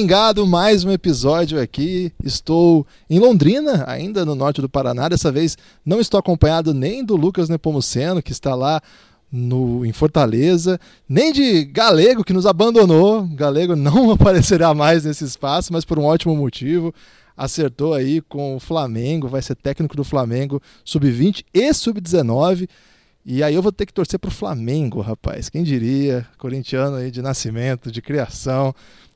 Pingado. Amigo do Pingado, mais um episódio aqui. Estou em Londrina, ainda no norte do Paraná. Dessa vez não estou acompanhado nem do Lucas Nepomuceno, que está lá no, em Fortaleza, nem de Galego, que nos abandonou. Galego não aparecerá mais nesse espaço, mas por um ótimo motivo. Acertou aí com o Flamengo, vai ser técnico do Flamengo sub-20 e sub-19. E aí eu vou ter que torcer pro Flamengo, rapaz. Quem diria? Corintiano aí de nascimento, de criação.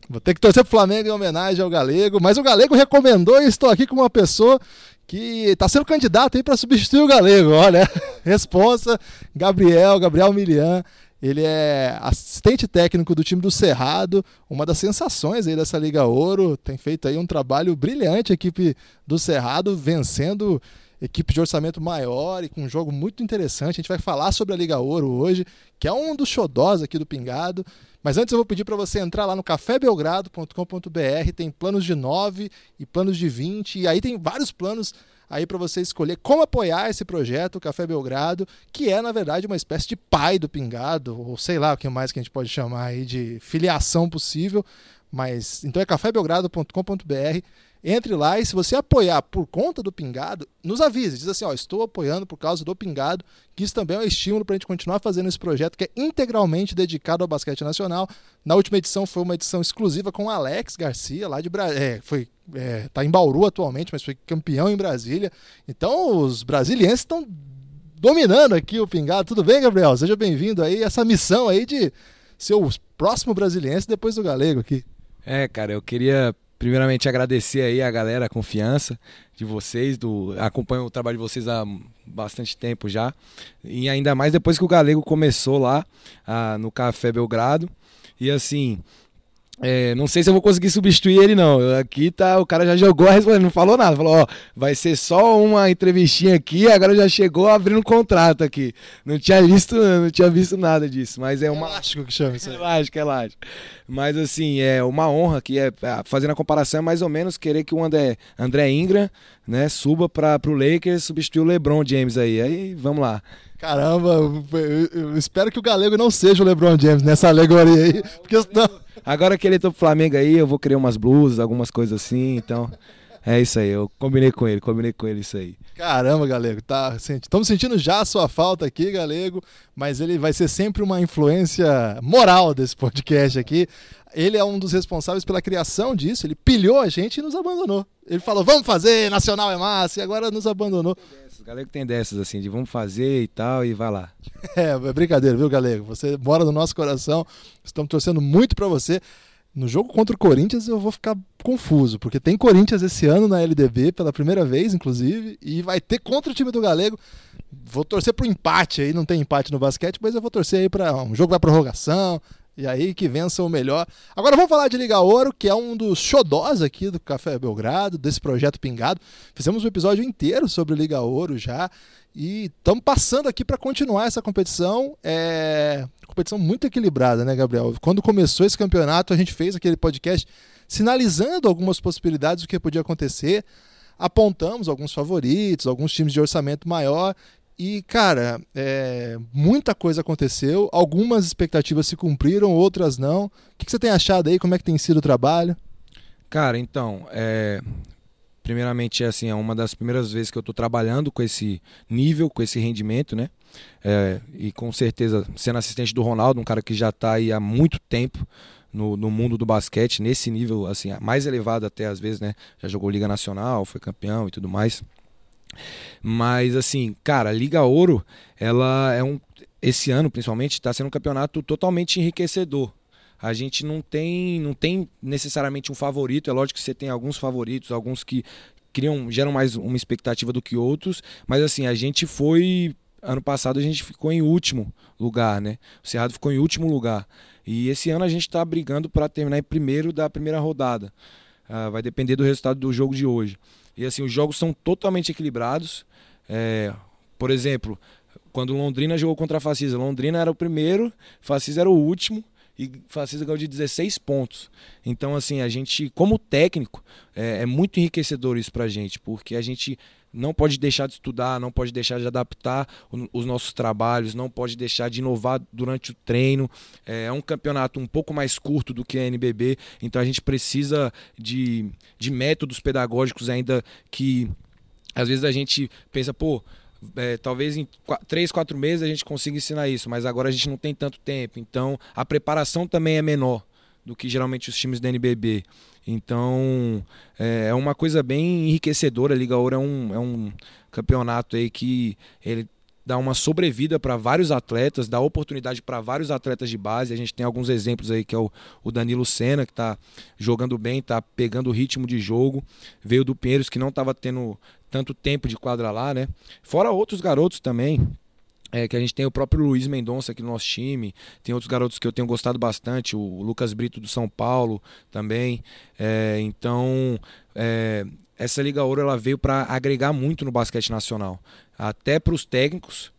Vou ter que torcer pro Flamengo em homenagem ao Galego, mas o Galego recomendou e estou aqui com uma pessoa que está sendo candidato aí para substituir o Galego. Olha, responsa, Gabriel, Gabriel Milian. Ele é assistente técnico do time do Cerrado, uma das sensações aí dessa Liga Ouro. Tem feito aí um trabalho brilhante a equipe do Cerrado, vencendo equipe de orçamento maior e com um jogo muito interessante. A gente vai falar sobre a Liga Ouro hoje, que é um dos xodós aqui do Pingado. Mas antes eu vou pedir para você entrar lá no cafébelgrado.com.br, tem planos de 9 e planos de 20, e aí tem vários planos aí para você escolher como apoiar esse projeto, o Café Belgrado, que é, na verdade, uma espécie de pai do Pingado, ou sei lá o que mais que a gente pode chamar aí de filiação possível. Mas então é cafébelgrado.com.br entre lá e se você apoiar por conta do Pingado, nos avise. Diz assim, ó, estou apoiando por causa do Pingado, que isso também é um estímulo para a gente continuar fazendo esse projeto que é integralmente dedicado ao basquete nacional. Na última edição foi uma edição exclusiva com Alex Garcia, lá de Brasília. É, foi é, tá em Bauru atualmente, mas foi campeão em Brasília. Então os brasilienses estão dominando aqui o Pingado. Tudo bem, Gabriel? Seja bem-vindo aí essa missão aí de ser o próximo brasiliense depois do galego aqui. É, cara, eu queria primeiramente agradecer aí a galera, a confiança de vocês, do acompanho o trabalho de vocês há bastante tempo já. E ainda mais depois que o Galego começou lá ah, no Café Belgrado. E assim, é, não sei se eu vou conseguir substituir ele, não. Aqui tá, o cara já jogou a resposta, não falou nada. Falou, ó, vai ser só uma entrevistinha aqui, agora já chegou abrindo um contrato aqui. Não tinha visto, não tinha visto nada disso. Mas é uma. Elástico que chama isso aí. Elástico, elástico. Mas assim, é uma honra que é, é, fazendo a comparação, é mais ou menos querer que o André, André Ingram, né, suba para pro Lakers substituir o LeBron James aí. Aí, vamos lá. Caramba, eu, espero que o Galego não seja o LeBron James nessa alegoria aí, porque senão Agora que ele tá pro Flamengo aí, eu vou criar umas blusas, algumas coisas assim, então. É isso aí, eu combinei com ele, combinei com ele isso aí. Caramba, Galego, tá, estamos sentindo já a sua falta aqui, Galego, mas ele vai ser sempre uma influência moral desse podcast aqui. Ele é um dos responsáveis pela criação disso, ele pilhou a gente e nos abandonou. Ele falou, vamos fazer, Nacional é massa, e agora nos abandonou. Galego tem dessas, assim, de vamos fazer e tal, e vai lá. É, é brincadeira, viu, Galego? Você mora no nosso coração, estamos torcendo muito para você. No jogo contra o Corinthians eu vou ficar confuso, porque tem Corinthians esse ano na LDB, pela primeira vez, inclusive, e vai ter contra o time do Galego. Vou torcer pro empate aí, não tem empate no basquete, mas eu vou torcer aí para um jogo da prorrogação, e aí que vença o melhor. Agora vamos falar de Liga Ouro, que é um dos xodós aqui do Café Belgrado, desse projeto Pingado. Fizemos um episódio inteiro sobre Liga Ouro já. E estamos passando aqui para continuar essa competição. É competição muito equilibrada, né, Gabriel? Quando começou esse campeonato, a gente fez aquele podcast sinalizando algumas possibilidades do que podia acontecer. Apontamos alguns favoritos, alguns times de orçamento maior e, cara, é, muita coisa aconteceu, algumas expectativas se cumpriram, outras não. O que, que, você tem achado aí? Como é que tem sido o trabalho? Cara, então, é, primeiramente, é assim, é uma das primeiras vezes que eu estou trabalhando com esse nível, com esse rendimento, né? É, e com certeza, sendo assistente do Ronaldo, um cara que já está aí há muito tempo no, no, mundo do basquete, nesse nível, assim, mais elevado até às vezes, né? Já jogou Liga Nacional, foi campeão e tudo mais. Mas assim, cara, a Liga Ouro, ela é um esse ano principalmente está sendo um campeonato totalmente enriquecedor. A gente não tem, não tem necessariamente um favorito. É lógico que você tem alguns favoritos, alguns que criam, geram mais uma expectativa do que outros. Mas assim, a gente foi ano passado a gente ficou em último lugar, né? O Cerrado ficou em último lugar. E esse ano a gente está brigando para terminar em primeiro da primeira rodada. Uh, vai depender do resultado do jogo de hoje. E assim, os jogos são totalmente equilibrados. É, por exemplo, quando Londrina jogou contra a Facisa, Londrina era o primeiro, Facisa era o último. E Facisa ganhou de 16 pontos. Então, assim, a gente, como técnico, é, é muito enriquecedor isso pra gente, porque a gente não pode deixar de estudar, não pode deixar de adaptar os nossos trabalhos, não pode deixar de inovar durante o treino. É, é um campeonato um pouco mais curto do que a NBB, então a gente precisa de, de métodos pedagógicos ainda que às vezes a gente pensa, pô, é, talvez em três, quatro meses a gente consiga ensinar isso, mas agora a gente não tem tanto tempo, então a preparação também é menor do que geralmente os times da NBB. Então é, é uma coisa bem enriquecedora. A Liga Ouro é um, é um campeonato aí que ele dá uma sobrevida para vários atletas, dá oportunidade para vários atletas de base. A gente tem alguns exemplos aí que é o, o Danilo Senna, que está jogando bem, está pegando o ritmo de jogo. Veio do Pinheiros, que não estava tendo tanto tempo de quadra lá, né? Fora outros garotos também. É, que a gente tem o próprio Luiz Mendonça aqui no nosso time, tem outros garotos que eu tenho gostado bastante, o Lucas Brito do São Paulo também. É, então, é, essa Liga Ouro ela veio para agregar muito no basquete nacional, até para os técnicos,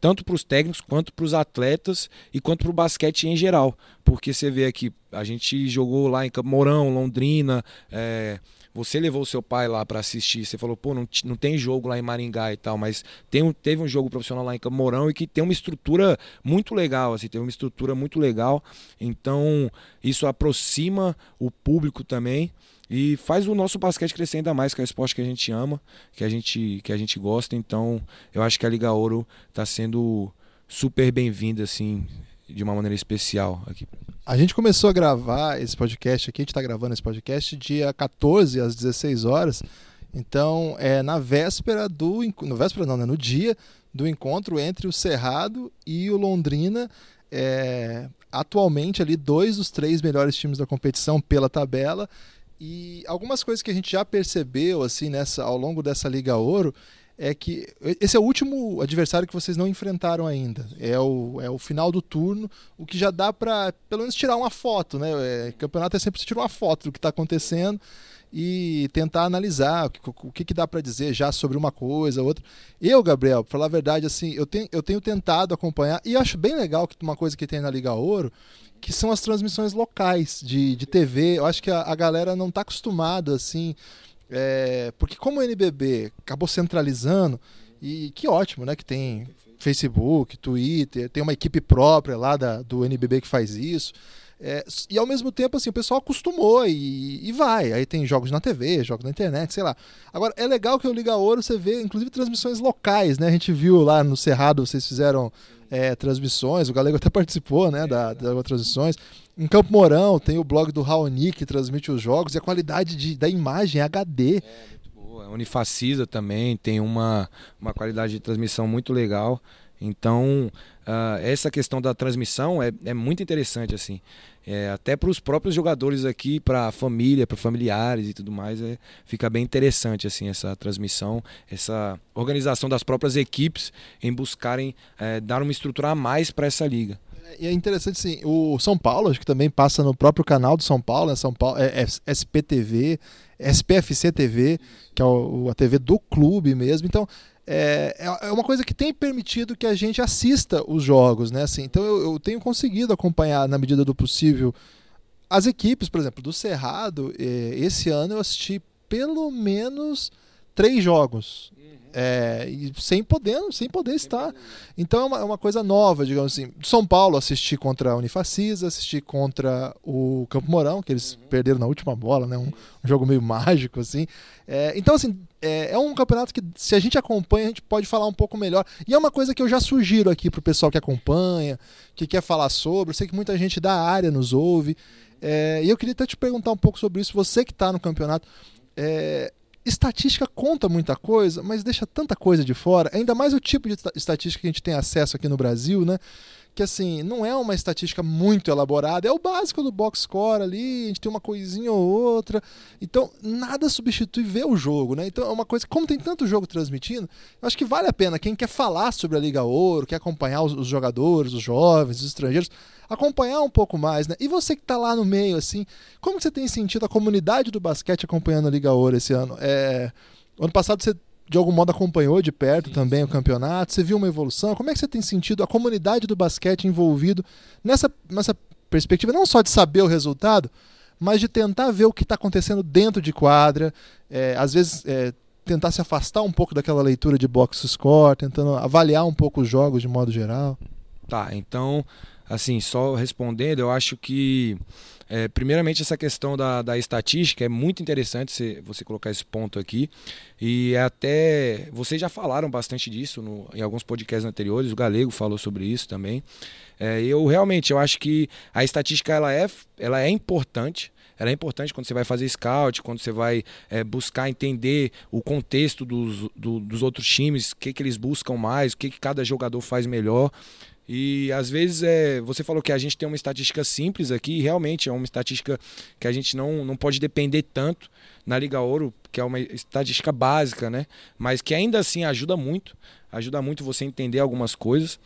tanto para os técnicos quanto para os atletas e quanto para o basquete em geral, porque você vê aqui a gente jogou lá em Campo Mourão, Londrina, é, você levou o seu pai lá para assistir, você falou, pô, não, não tem jogo lá em Maringá e tal, mas tem um, teve um jogo profissional lá em Camorão e que tem uma estrutura muito legal, assim, tem uma estrutura muito legal. Então, isso aproxima o público também e faz o nosso basquete crescer ainda mais, que é o esporte que a gente ama, que a gente, que a gente gosta. Então, eu acho que a Liga Ouro está sendo super bem-vinda, assim, de uma maneira especial aqui. A gente começou a gravar esse podcast aqui, a gente está gravando esse podcast dia 14 às 16 horas. Então, é na véspera do. No véspera não, né? No dia do encontro entre o Cerrado e o Londrina. É, atualmente ali dois dos três melhores times da competição pela tabela. E algumas coisas que a gente já percebeu assim nessa ao longo dessa Liga Ouro é que esse é o último adversário que vocês não enfrentaram ainda. É o, é o final do turno, o que já dá para pelo menos tirar uma foto, né? É, campeonato é sempre tirar uma foto do que está acontecendo e tentar analisar o que, o que, que dá para dizer já sobre uma coisa, outra. Eu, Gabriel, para falar a verdade, assim, eu tenho, eu tenho tentado acompanhar e acho bem legal que uma coisa que tem na Liga Ouro, que são as transmissões locais de, de TV. Eu acho que a, a galera não está acostumada assim é, porque como o NBB acabou centralizando, e que ótimo, né? Que tem Facebook, Twitter, tem uma equipe própria lá da, do NBB que faz isso. É, e ao mesmo tempo, assim, o pessoal acostumou e, e, vai. Aí tem jogos na TV, jogos na internet, sei lá. Agora, é legal que o Liga Ouro você vê, inclusive, transmissões locais, né? A gente viu lá no Cerrado, vocês fizeram é, transmissões, o Galego até participou, né, da, das transmissões. Em Campo Mourão tem o blog do Raoni que transmite os jogos e a qualidade de, da imagem é HD. É. A Unifacisa também tem uma, uma qualidade de transmissão muito legal. Então, uh, essa questão da transmissão é, é muito interessante, assim. É, até para os próprios jogadores aqui, para a família, para familiares e tudo mais, é, fica bem interessante assim essa transmissão, essa organização das próprias equipes em buscarem é, dar uma estrutura a mais para essa liga. E é interessante sim, o São Paulo, acho que também passa no próprio canal do São Paulo, né? São Paulo, é, é SPTV, SPFC TV, que é o, a TV do clube mesmo. Então, é, é, é uma coisa que tem permitido que a gente assista os jogos, né? Assim, então eu, eu tenho conseguido acompanhar na medida do possível as equipes, por exemplo, do Cerrado. É, esse ano eu assisti pelo menos três jogos é, e sem poder, sem poder estar. Então é uma, é uma, coisa nova, digamos assim. São Paulo assisti contra a Unifacisa, assisti contra o Campo Mourão, que eles uhum. perderam na última bola, né? Um, um jogo meio mágico, assim. É, então, assim, é, é, um campeonato que, se a gente acompanha, a gente pode falar um pouco melhor. E é uma coisa que eu já sugiro aqui pro pessoal que acompanha, que quer falar sobre. Eu sei que muita gente da área nos ouve. É, e eu queria até te perguntar um pouco sobre isso. Você que está no campeonato. É, estatística conta muita coisa, mas deixa tanta coisa de fora, ainda mais o tipo de estatística que a gente tem acesso aqui no Brasil, né? Que assim, não é uma estatística muito elaborada, é o básico do box score ali, a gente tem uma coisinha ou outra. Então, nada substitui ver o jogo, né? Então, é uma coisa, como tem tanto jogo transmitindo, eu acho que vale a pena quem quer falar sobre a Liga Ouro, quer acompanhar os, os jogadores, os jovens, os estrangeiros, acompanhar um pouco mais, né? E você que está lá no meio, assim, como você tem sentido a comunidade do basquete acompanhando a Liga Ouro esse ano? É... Ano passado você de algum modo acompanhou de perto sim, também sim. o campeonato, você viu uma evolução? Como é que você tem sentido a comunidade do basquete envolvido nessa, nessa perspectiva não só de saber o resultado, mas de tentar ver o que está acontecendo dentro de quadra, é, às vezes é, tentar se afastar um pouco daquela leitura de box score, tentando avaliar um pouco os jogos de modo geral. Tá, então, assim, só respondendo, eu acho que é, primeiramente, essa questão da, da estatística é muito interessante você, você colocar esse ponto aqui. E até vocês já falaram bastante disso no, em alguns podcasts anteriores, o Galego falou sobre isso também. É, eu realmente eu acho que a estatística ela é, ela é importante. Ela é importante quando você vai fazer scout, quando você vai é, buscar entender o contexto dos, do, dos outros times, o que, que eles buscam mais, o que, que cada jogador faz melhor. E às vezes é, você falou que a gente tem uma estatística simples aqui, e realmente é uma estatística que a gente não, não pode depender tanto na Liga Ouro, que é uma estatística básica, né? Mas que ainda assim ajuda muito, ajuda muito você entender algumas coisas.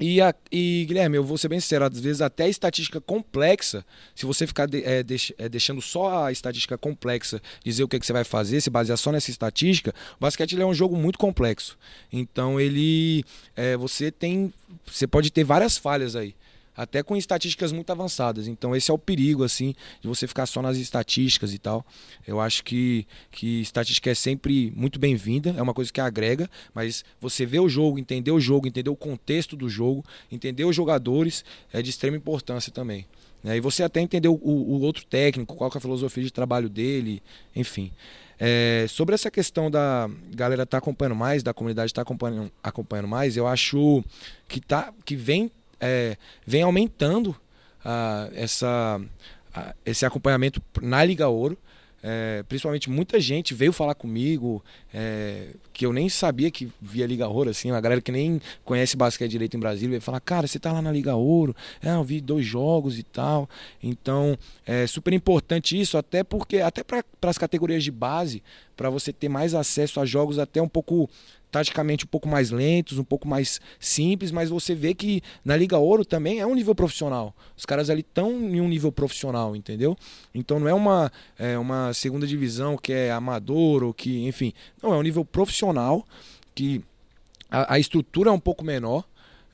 E, a, e, Guilherme, eu vou ser bem sincero, às vezes até a estatística complexa, se você ficar de, é, deix, é, deixando só a estatística complexa, dizer o que, é que você vai fazer, se basear só nessa estatística, o basquete é um jogo muito complexo. Então ele. É, você tem. Você pode ter várias falhas aí até com estatísticas muito avançadas. Então esse é o perigo assim de você ficar só nas estatísticas e tal. Eu acho que que estatística é sempre muito bem-vinda, é uma coisa que agrega, mas você ver o jogo, entender o jogo, entender o contexto do jogo, entender os jogadores é de extrema importância também. Né? E você até entender o, o outro técnico, qual é a filosofia de trabalho dele, enfim. É, sobre essa questão da galera tá acompanhando mais, da comunidade tá acompanhando, acompanhando mais, eu acho que, tá, que vem é, vem aumentando uh, essa, uh, esse acompanhamento na Liga Ouro. É, principalmente muita gente veio falar comigo é, que eu nem sabia que via Liga Ouro, assim, uma galera que nem conhece basquete direito em Brasília veio falar, cara, você tá lá na Liga Ouro, é, eu vi dois jogos e tal. Então é super importante isso, até porque, até para as categorias de base, para você ter mais acesso a jogos até um pouco taticamente um pouco mais lentos, um pouco mais simples, mas você vê que na Liga Ouro também é um nível profissional. Os caras ali estão em um nível profissional, entendeu? Então não é uma, é uma segunda divisão que é amador ou que, enfim, não, é um nível profissional que a, a estrutura é um pouco menor,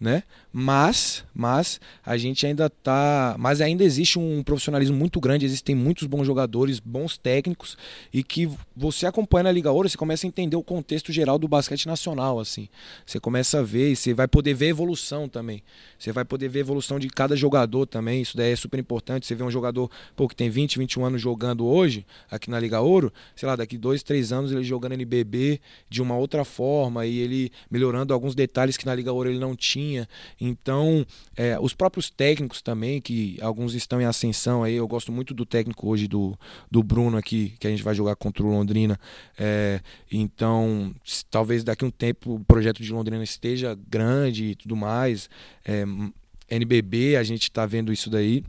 né? Mas, mas a gente ainda tá, mas ainda existe um profissionalismo muito grande, existem muitos bons jogadores, bons técnicos e que você acompanha na Liga Ouro, você começa a entender o contexto geral do basquete nacional, assim. Você começa a ver e você vai poder ver evolução também. Você vai poder ver evolução de cada jogador também, isso daí é super importante. Você vê um jogador, pô, que tem 20, 21 anos jogando hoje aqui na Liga Ouro, sei lá, daqui dois, três anos ele jogando NBB de uma outra forma e ele melhorando alguns detalhes que na Liga Ouro ele não tinha. Então, é, os próprios técnicos também, que alguns estão em ascensão aí, eu gosto muito do técnico hoje do, do Bruno aqui, que a gente vai jogar contra o Londrina. É, então, talvez daqui a um tempo o projeto de Londrina esteja grande e tudo mais. É, NBB, a gente está vendo isso daí.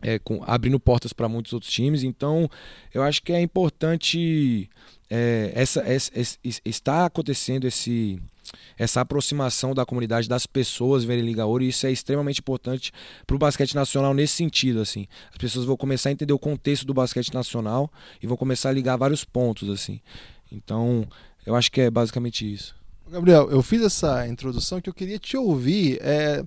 É, com, abrindo portas para muitos outros times, então eu acho que é importante é, essa, essa, essa, está acontecendo esse, essa aproximação da comunidade das pessoas verem Liga Ouro e isso é extremamente importante para o basquete nacional nesse sentido assim. As pessoas vão começar a entender o contexto do basquete nacional e vão começar a ligar vários pontos assim. Então eu acho que é basicamente isso. Gabriel eu fiz essa introdução que eu queria te ouvir é,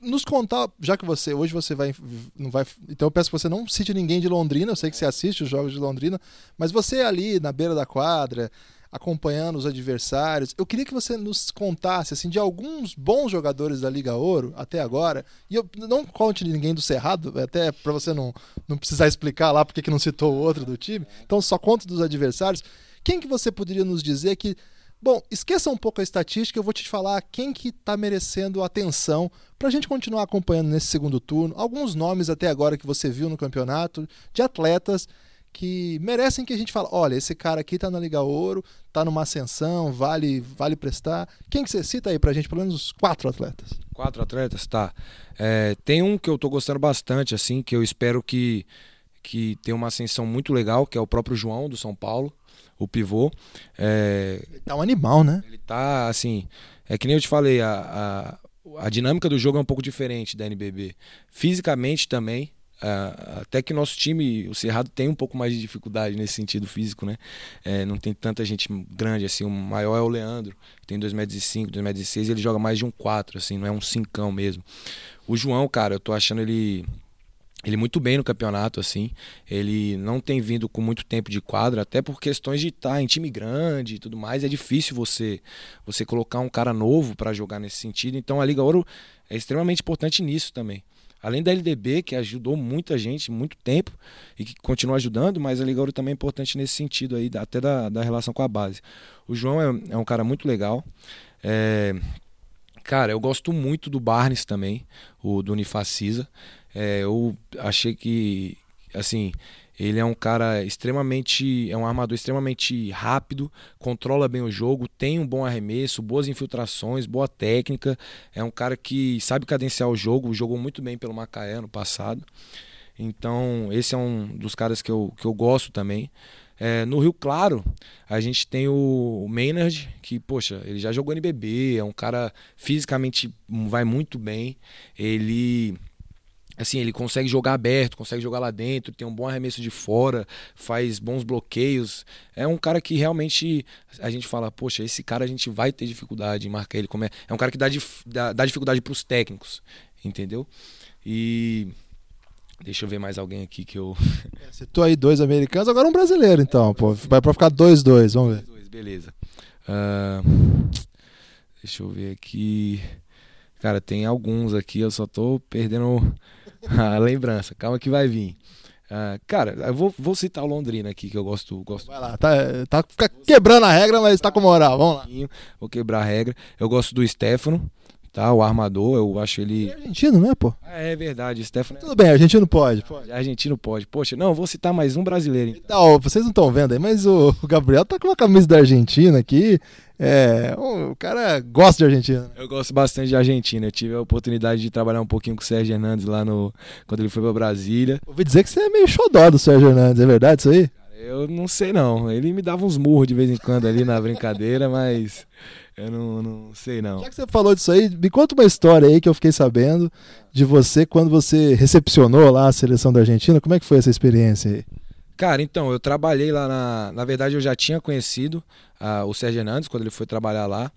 nos contar, já que você hoje você vai não vai, então eu peço que você não cite ninguém de Londrina, eu sei que você assiste os jogos de Londrina, mas você ali na beira da quadra, acompanhando os adversários. Eu queria que você nos contasse assim de alguns bons jogadores da Liga Ouro até agora. E eu não conte ninguém do Cerrado, até para você não, não precisar explicar lá porque que não citou outro do time. Então só conta dos adversários. Quem que você poderia nos dizer que Bom, esqueça um pouco a estatística, eu vou te falar quem que está merecendo atenção para a gente continuar acompanhando nesse segundo turno. Alguns nomes até agora que você viu no campeonato, de atletas que merecem que a gente fale, olha, esse cara aqui está na Liga Ouro, está numa ascensão, vale vale prestar. Quem que você cita aí para a gente, pelo menos os quatro atletas? Quatro atletas, tá. É, tem um que eu estou gostando bastante, assim, que eu espero que, que tenha uma ascensão muito legal, que é o próprio João, do São Paulo o pivô. É, ele tá um animal, né? Ele tá, assim. É que nem eu te falei, a, a, a dinâmica do jogo é um pouco diferente da NBB. Fisicamente também, Uh, até que nosso time, o Cerrado, tem um pouco mais de dificuldade nesse sentido físico, né? É, não tem tanta gente grande, assim. O maior é o Leandro, que tem 2,5m, 2,6m, e ele joga mais de um 4, assim, não é um 5 mesmo. O João, cara, eu tô achando ele ele muito bem no campeonato, assim. Ele não tem vindo com muito tempo de quadra, até por questões de estar tá em time grande e tudo mais. É difícil você você colocar um cara novo para jogar nesse sentido. Então a Liga Ouro é extremamente importante nisso também. Além da LDB, que ajudou muita gente, muito tempo, e que continua ajudando, mas a Liga Ouro também é importante nesse sentido aí, até da, da relação com a base. O João é, é um cara muito legal. É, cara, eu gosto muito do Barnes também, o do Unifacisa. É, eu achei que, assim, ele é um cara extremamente. É um armador extremamente rápido, controla bem o jogo, tem um bom arremesso, boas infiltrações, boa técnica. É um cara que sabe cadenciar o jogo, jogou muito bem pelo Macaé no passado. Então, esse é um dos caras que eu, que eu gosto também. É, no Rio Claro, a gente tem o Maynard, que, poxa, ele já jogou NBB, é um cara fisicamente vai muito bem. Ele assim, ele consegue jogar aberto, consegue jogar lá dentro, tem um bom arremesso de fora, faz bons bloqueios. É um cara que realmente a gente fala, poxa, esse cara a gente vai ter dificuldade em marcar ele como é. É um cara que dá, dá, dá dificuldade para os técnicos, entendeu? E Deixa eu ver mais alguém aqui que eu. É, citou aí dois americanos, agora um brasileiro, então, pô. Vai pra ficar 2-2, vamos ver. Dois, beleza. Uh, deixa eu ver aqui. Cara, tem alguns aqui, eu só tô perdendo a lembrança. Calma que vai vir. Uh, cara, eu vou, vou, citar o Londrina aqui, que eu gosto. gosto Vai lá, tá, tá quebrando a regra, mas tá com moral. Vamos lá. Vou quebrar a regra. Eu gosto do Stefano, tá? O armador, eu acho ele. É argentino, né, pô? Ah, é verdade, Stefano. Tudo bem, argentino pode. pode. Argentino pode. Poxa, não, vou citar mais um brasileiro. Então, então vocês não estão vendo aí, mas o, Gabriel tá com uma camisa da Argentina aqui. É, o cara gosta de Argentina. Eu gosto bastante de Argentina. Eu tive a oportunidade de trabalhar um pouquinho com o Sérgio Hernandes lá no quando ele foi para Brasília. Ouvi dizer que você é meio xodó do Sérgio Hernandes, é verdade isso aí? Eu não sei não. Ele me dava uns murros de vez em quando ali na brincadeira, mas eu não, não sei não. Já que você falou disso aí, me conta uma história aí que eu fiquei sabendo de você quando você recepcionou lá a seleção da Argentina. Como é que foi essa experiência aí? Cara, então, eu trabalhei lá na. Na verdade, eu já tinha conhecido uh, o Sérgio Hernandes quando ele foi trabalhar lá.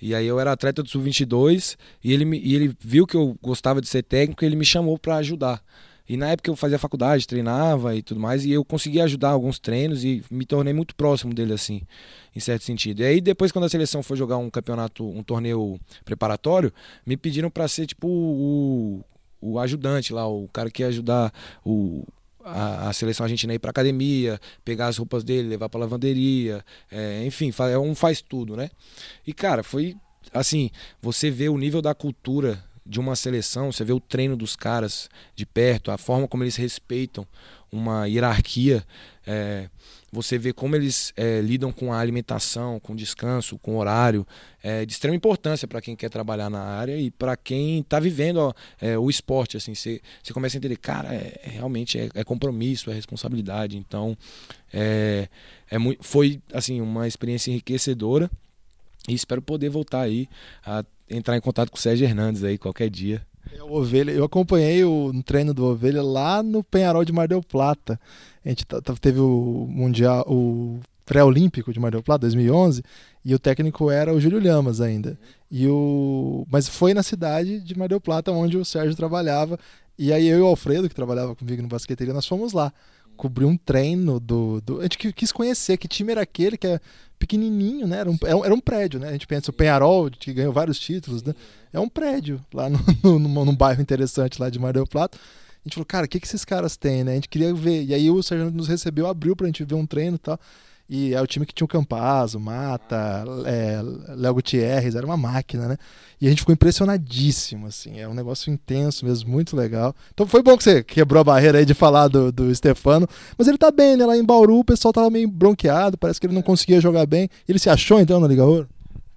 E aí eu era atleta do Sub-22 e ele, e ele viu que eu gostava de ser técnico e ele me chamou para ajudar. E na época eu fazia faculdade, treinava e tudo mais, e eu consegui ajudar alguns treinos e me tornei muito próximo dele, assim, em certo sentido. E aí depois, quando a seleção foi jogar um campeonato, um torneio preparatório, me pediram para ser tipo o, o ajudante lá, o cara que ia ajudar o, a, a, seleção argentina ir para academia, pegar as roupas dele, levar para lavanderia, é, enfim, é um faz tudo, né? E cara, foi assim, você vê o nível da cultura de uma seleção, você vê o treino dos caras de perto, a forma como eles respeitam uma hierarquia. É, você vê como eles é, lidam com a alimentação, com descanso, com horário, é de extrema importância para quem quer trabalhar na área e para quem está vivendo ó, é, o esporte. Assim, você, começa a entender, cara, é, é realmente é, é, compromisso, é responsabilidade. Então, é, é foi assim uma experiência enriquecedora e espero poder voltar aí a entrar em contato com o Sérgio Hernandes aí qualquer dia. É, o Ovelha, eu acompanhei o no treino do Ovelha lá no Penharol de Mar del Plata. A gente teve o mundial, o pré-olímpico de Mar del Plata 2011 e o técnico era o Júlio Lamas ainda. E o mas foi na cidade de Mar del Plata onde o Sérgio trabalhava e aí eu e o Alfredo que trabalhava comigo no basqueteria nós fomos lá cobrir um treino do, do, A gente quis conhecer que time era aquele, que é pequenininho, né? Era um, era um prédio, né? A gente pensa, o Penharol, que ganhou vários títulos, né? É um prédio lá no, no, num, num bairro interessante lá de Mar del Plata. A gente falou, cara, o que, que esses caras têm, né? A gente queria ver. E aí o Sérgio nos recebeu, abriu pra gente ver um treino e tal. E é o time que tinha o Campazzo, Mata, é, Léo Gutierrez, era uma máquina, né? E a gente ficou impressionadíssimo, assim. É um negócio intenso mesmo, muito legal. Então foi bom que você quebrou a barreira aí de falar do, do Stefano. Mas ele tá bem, né? Lá em Bauru o pessoal tava meio bronqueado, parece que ele não conseguia jogar bem. Ele se achou então na Liga Ouro?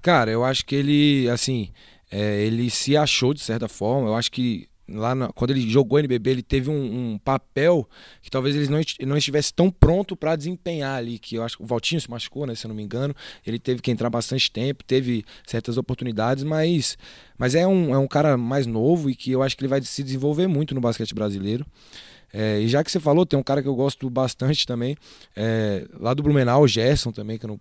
Cara, eu acho que ele, assim, é, ele se achou de certa forma. Eu acho que lá na, quando ele jogou NBB, ele teve um, um, papel que talvez ele não, não estivesse tão pronto para desempenhar ali, que eu acho que o Valtinho se machucou, né, se eu não me engano, ele teve que entrar bastante tempo, teve certas oportunidades, mas, mas é, um, é um cara mais novo e que eu acho que ele vai se desenvolver muito no basquete brasileiro. É, e já que você falou, tem um cara que eu gosto bastante também, é, lá do Blumenau, o Gerson também, que não,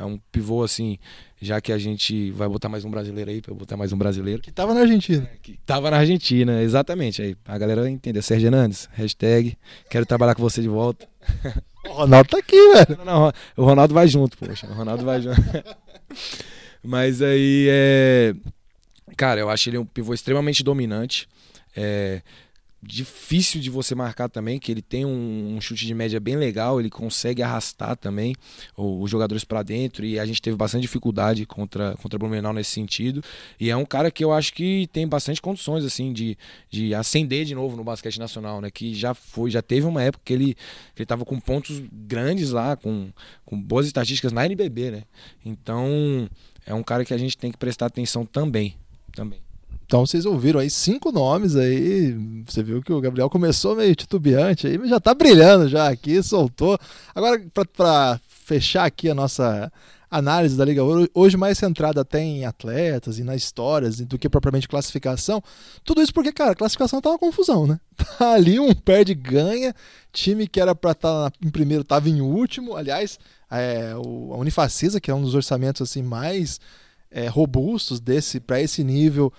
é um pivô assim, já que a gente vai botar mais um brasileiro aí, para botar mais um brasileiro. Que tava na Argentina. É, que tava na Argentina, exatamente. Aí a galera vai entender. Sérgio Hernandes, hashtag, quero trabalhar com você de volta. O Ronaldo tá aqui, velho. Não, não, o Ronaldo vai junto, poxa. O Ronaldo vai junto. Mas aí é. Cara, eu acho ele um pivô extremamente dominante. É, difícil de você marcar também, que ele tem um, um, chute de média bem legal, ele consegue arrastar também os jogadores para dentro e a gente teve bastante dificuldade contra contra Blumenau nesse sentido. E é um cara que eu acho que tem bastante condições assim de, de ascender de novo no basquete nacional, né? Que já foi, já teve uma época que ele que ele tava com pontos grandes lá, com, com boas estatísticas na NBB, né? Então, é um cara que a gente tem que prestar atenção também, também. Então vocês ouviram aí cinco nomes aí. Você viu que o Gabriel começou meio titubeante aí, mas já tá brilhando já aqui, soltou. Agora, para fechar aqui a nossa análise da Liga Ouro, hoje mais centrada até em atletas e nas histórias do que propriamente classificação. Tudo isso porque, cara, classificação tá uma confusão, né? Tá ali um perde ganha, time que era para estar tá em primeiro tava em último. Aliás, é, o, a Unifacisa, que é um dos orçamentos assim mais é, robustos desse para esse nível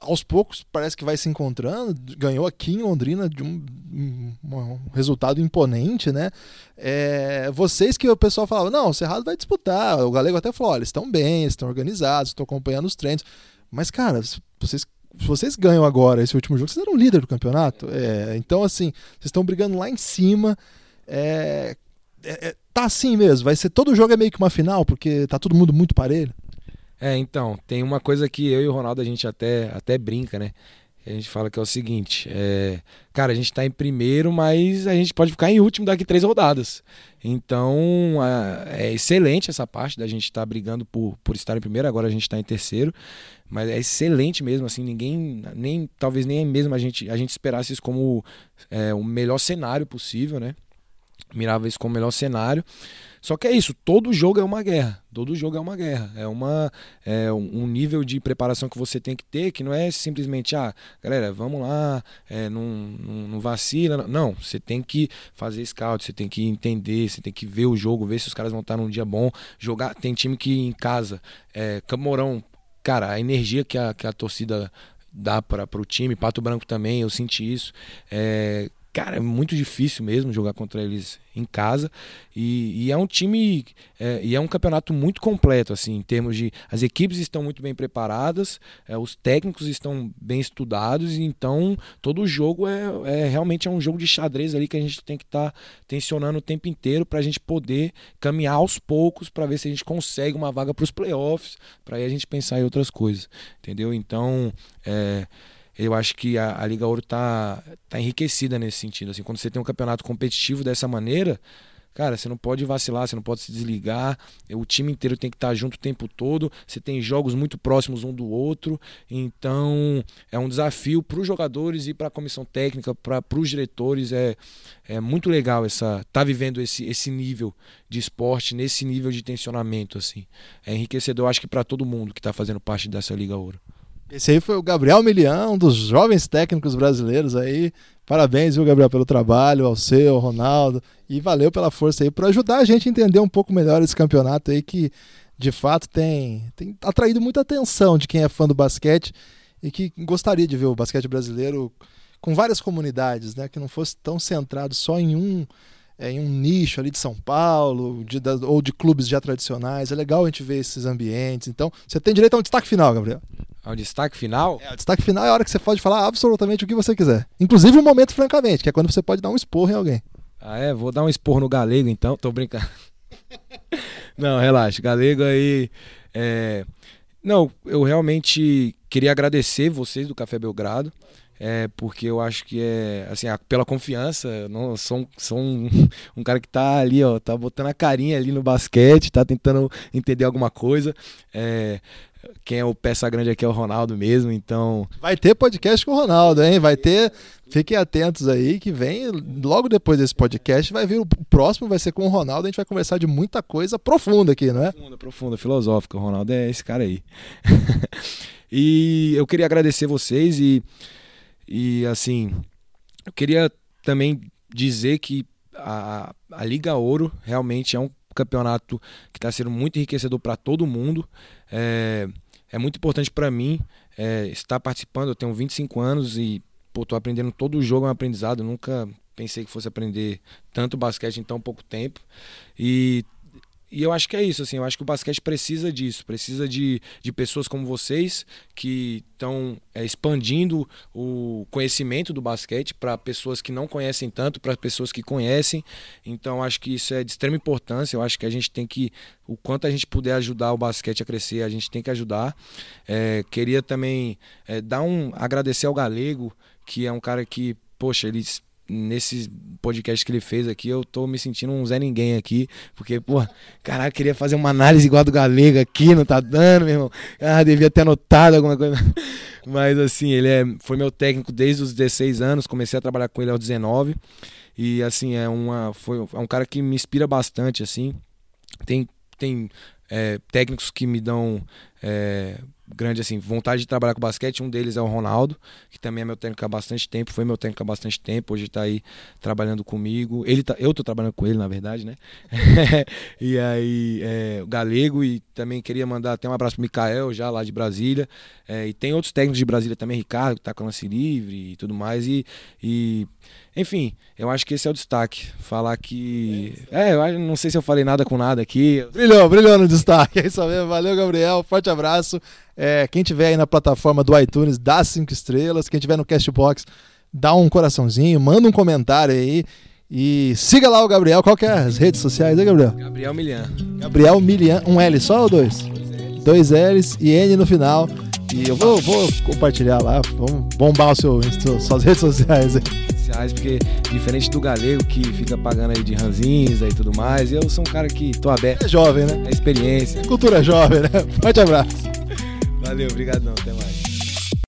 aos poucos parece que vai se encontrando. Ganhou aqui em Londrina de um, um, um resultado imponente, né? É, vocês que o pessoal falava, não, o Cerrado vai disputar. O Galego até falou: olha, estão bem, estão organizados, estou acompanhando os treinos. Mas, cara, vocês vocês ganham agora esse último jogo, vocês eram líder do campeonato. É, então, assim, vocês estão brigando lá em cima. É, é, é, tá assim mesmo. Vai ser todo jogo é meio que uma final, porque tá todo mundo muito parelho. É, então, tem uma coisa que eu e o Ronaldo a gente até, até brinca, né? A gente fala que é o seguinte, é, cara, a gente tá em primeiro, mas a gente pode ficar em último daqui três rodadas. Então, é, é excelente essa parte da gente estar tá brigando por, por estar em primeiro, agora a gente está em terceiro, mas é excelente mesmo, assim, ninguém, nem talvez nem mesmo a gente, a gente esperasse isso como é, o melhor cenário possível, né? Mirava isso como o melhor cenário. Só que é isso, todo jogo é uma guerra. Todo jogo é uma guerra. É, uma, é um nível de preparação que você tem que ter, que não é simplesmente, ah, galera, vamos lá, é, não, não, não vacila. Não, você tem que fazer scout, você tem que entender, você tem que ver o jogo, ver se os caras vão estar num dia bom. Jogar. Tem time que em casa, é, Camorão, cara, a energia que a, que a torcida dá para o time, Pato Branco também, eu senti isso. É, cara, é muito difícil mesmo jogar contra eles em casa. E, e é um time é, e é um campeonato muito completo, assim, em termos de. As equipes estão muito bem preparadas, é, os técnicos estão bem estudados, então todo jogo é, é realmente é um jogo de xadrez ali que a gente tem que estar tá tensionando o tempo inteiro para a gente poder caminhar aos poucos para ver se a gente consegue uma vaga para os playoffs, para aí a gente pensar em outras coisas, entendeu? Então. É, eu acho que a, a Liga Ouro tá, tá enriquecida nesse sentido. Assim, quando você tem um campeonato competitivo dessa maneira, cara, você não pode vacilar, você não pode se desligar. O time inteiro tem que estar junto o tempo todo. Você tem jogos muito próximos um do outro. Então, é um desafio para os jogadores e para a comissão técnica, para os diretores. É, é muito legal essa tá vivendo esse, esse nível de esporte, nesse nível de tensionamento. assim. É enriquecedor, acho que para todo mundo que está fazendo parte dessa Liga Ouro. Esse aí foi o Gabriel Milião, um dos jovens técnicos brasileiros aí. Parabéns, viu, Gabriel, pelo trabalho, ao seu, ao Ronaldo. E valeu pela força aí, por ajudar a gente a entender um pouco melhor esse campeonato aí que, de fato, tem, tem atraído muita atenção de quem é fã do basquete e que gostaria de ver o basquete brasileiro com várias comunidades, né? Que não fosse tão centrado só em um é, em um nicho ali de São Paulo, de, da, ou de clubes já tradicionais. É legal a gente ver esses ambientes. Então, você tem direito a um destaque final, Gabriel. Ao destaque final? É, o destaque final é a hora que você pode falar absolutamente o que você quiser. Inclusive o um momento, francamente, que é quando você pode dar um esporro em alguém. Ah, é? Vou dar um esporro no galego, então. Tô brincando. Não, relaxa. Galego aí. É... Não, eu realmente queria agradecer vocês do Café Belgrado é, porque eu acho que é, assim, pela confiança, não, sou, sou um, um, cara que tá ali, ó, tá botando a carinha ali no basquete, tá tentando entender alguma coisa. É, quem é o peça grande aqui é o Ronaldo mesmo, então. Vai ter podcast com o Ronaldo, hein? Vai ter. Fiquem atentos aí que vem logo depois desse podcast. Vai vir o próximo, vai ser com o Ronaldo. A gente vai conversar de muita coisa profunda aqui, não é? Profunda, profunda, filosófica. O Ronaldo é esse cara aí. e eu queria agradecer vocês e e assim, eu queria também dizer que a, a Liga Ouro realmente é um campeonato que está sendo muito enriquecedor para todo mundo. É, é muito importante para mim é, estar participando. Eu tenho 25 anos e estou aprendendo todo jogo, é um aprendizado. Eu nunca pensei que fosse aprender tanto basquete em tão pouco tempo. E e eu acho que é isso, assim, eu acho que o basquete precisa disso, precisa de, de pessoas como vocês que estão é, expandindo o conhecimento do basquete para pessoas que não conhecem tanto, para pessoas que conhecem. Então acho que isso é de extrema importância. Eu acho que a gente tem que, o quanto a gente puder ajudar o basquete a crescer, a gente tem que ajudar. É, queria também é, dar um agradecer ao Galego, que é um cara que, poxa, ele nesse podcast que ele fez aqui, eu tô me sentindo um Zé Ninguém aqui, porque, pô, caraca, queria fazer uma análise igual a do Galega aqui, não tá dando, meu irmão. Ah, devia ter anotado alguma coisa. Mas, assim, ele é, foi meu técnico desde os 16 anos, comecei a trabalhar com ele aos 19. E, assim, é, uma, foi, é um cara que me inspira bastante, assim. Tem, tem é, técnicos que me dão é, grande assim, vontade de trabalhar com basquete. Um deles é o Ronaldo, que também é meu técnico há bastante tempo, foi meu técnico há bastante tempo, hoje está aí trabalhando comigo. Ele tá, eu estou trabalhando com ele, na verdade, né? e aí, é, o Galego, e também queria mandar até um abraço pro Mikael, já lá de Brasília. É, e tem outros técnicos de Brasília também, Ricardo, que está com lance livre e tudo mais. E, e, enfim, eu acho que esse é o destaque. Falar que. É, eu não sei se eu falei nada com nada aqui. Brilhou, brilhou no destaque. É isso mesmo. Valeu, Gabriel. Forte abraço. É, quem tiver aí na plataforma do iTunes, dá cinco estrelas. Quem tiver no Castbox, dá um coraçãozinho, manda um comentário aí. E siga lá o Gabriel. Qual que é as redes sociais aí, Gabriel? Gabriel Milian. Gabriel Milian. Um L só ou dois? Dois L's e N no final. E eu vou, vou compartilhar lá. Vamos bombar o seu, suas redes sociais aí sociais, porque diferente do galego que fica pagando aí de ranzinza e tudo mais, eu sou um cara que tô aberto. É jovem, né? É experiência. Cultura jovem, né? Forte abraço. Valeu, obrigadão, até mais.